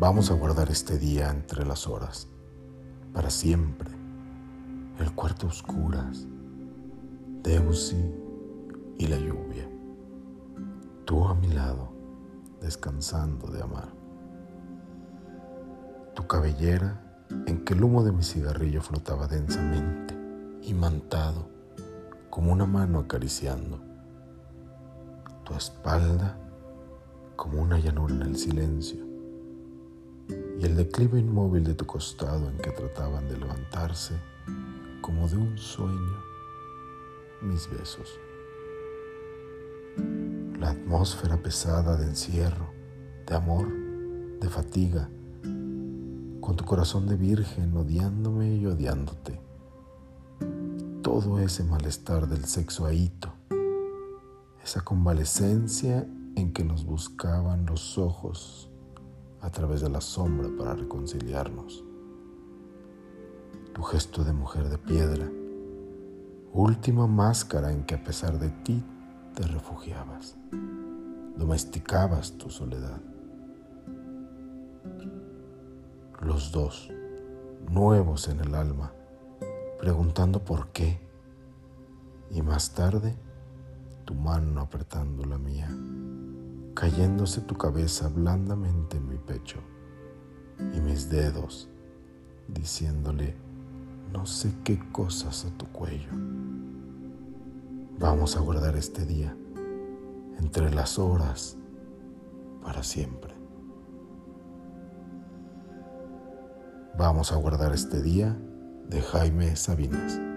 Vamos a guardar este día entre las horas, para siempre. El cuarto oscuras, Debussy y la lluvia. Tú a mi lado, descansando de amar. Tu cabellera en que el humo de mi cigarrillo flotaba densamente, imantado, como una mano acariciando. Tu espalda como una llanura en el silencio y el declive inmóvil de tu costado en que trataban de levantarse como de un sueño mis besos. La atmósfera pesada de encierro, de amor, de fatiga, con tu corazón de virgen odiándome y odiándote. Todo ese malestar del sexo ahito, esa convalecencia en que nos buscaban los ojos a través de la sombra para reconciliarnos. Tu gesto de mujer de piedra, última máscara en que a pesar de ti te refugiabas, domesticabas tu soledad. Los dos, nuevos en el alma, preguntando por qué, y más tarde tu mano apretando la mía cayéndose tu cabeza blandamente en mi pecho y mis dedos diciéndole no sé qué cosas a tu cuello. Vamos a guardar este día entre las horas para siempre. Vamos a guardar este día de Jaime Sabines.